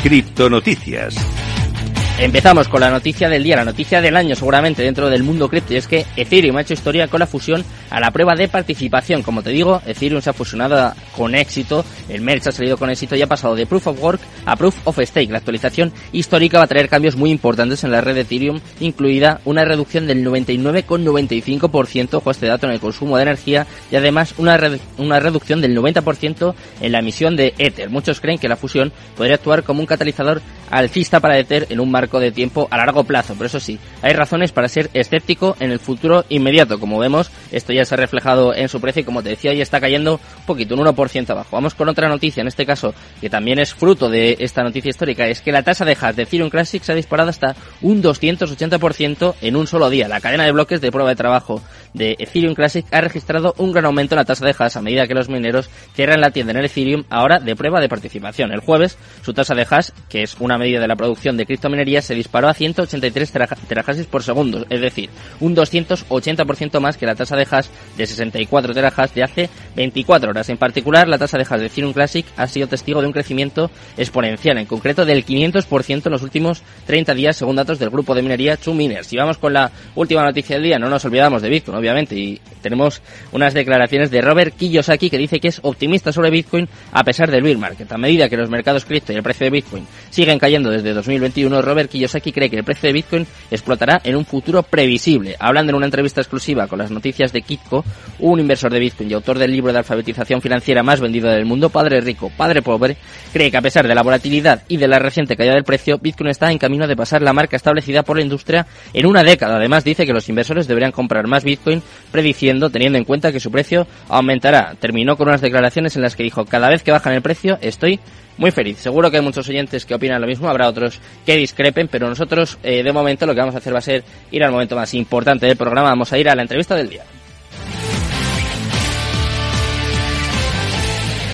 Criptonoticias. Empezamos con la noticia del día, la noticia del año seguramente dentro del mundo cripto y es que Ethereum ha hecho historia con la fusión a la prueba de participación. Como te digo, Ethereum se ha fusionado con éxito, el merge ha salido con éxito y ha pasado de Proof of Work a Proof of Stake. La actualización histórica va a traer cambios muy importantes en la red de Ethereum, incluida una reducción del 99,95%, ojo este dato, en el consumo de energía y además una, una reducción del 90% en la emisión de Ether. Muchos creen que la fusión podría actuar como un catalizador alcista para Ether en un marco de tiempo a largo plazo. Pero eso sí, hay razones para ser escéptico en el futuro inmediato. Como vemos, esto ya se ha reflejado en su precio y como te decía, ya está cayendo un poquito, un 1% abajo. Vamos con otra noticia, en este caso, que también es fruto de esta noticia histórica, es que la tasa de hash de Ethereum Classic se ha disparado hasta un 280% en un solo día. La cadena de bloques de prueba de trabajo de Ethereum Classic ha registrado un gran aumento en la tasa de hash a medida que los mineros cierran la tienda en el Ethereum ahora de prueba de participación. El jueves, su tasa de hash, que es una medida de la producción de criptominería, se disparó a 183 terahashes por segundo, es decir, un 280% más que la tasa de hash de 64 terahash de hace 24 horas. En particular, la tasa de hash de Ethereum Classic ha sido testigo de un crecimiento exponencial, en concreto del 500% en los últimos 30 días, según datos del grupo de minería Two Miners. Y vamos con la última noticia del día, no nos olvidamos de Bitcoin, obviamente, y tenemos unas declaraciones de Robert Kiyosaki que dice que es optimista sobre Bitcoin a pesar del bear market. A medida que los mercados cripto y el precio de Bitcoin siguen cayendo desde 2021, Robert Kiyosaki cree que el precio de Bitcoin explotará en un futuro previsible. Hablando en una entrevista exclusiva con las noticias de Kitco, un inversor de Bitcoin y autor del libro de alfabetización financiera más vendido del mundo, Padre Rico, Padre Pobre, cree que a pesar de la volatilidad y de la reciente caída del precio, Bitcoin está en camino de pasar la marca establecida por la industria en una década. Además, dice que los inversores deberían comprar más Bitcoin, prediciendo, teniendo en cuenta que su precio aumentará. Terminó con unas declaraciones en las que dijo, cada vez que bajan el precio, estoy muy feliz. Seguro que hay muchos oyentes que opinan lo mismo, habrá otros que discrepen, pero nosotros eh, de momento lo que vamos a hacer va a ser ir al momento más importante del programa, vamos a ir a la entrevista del día.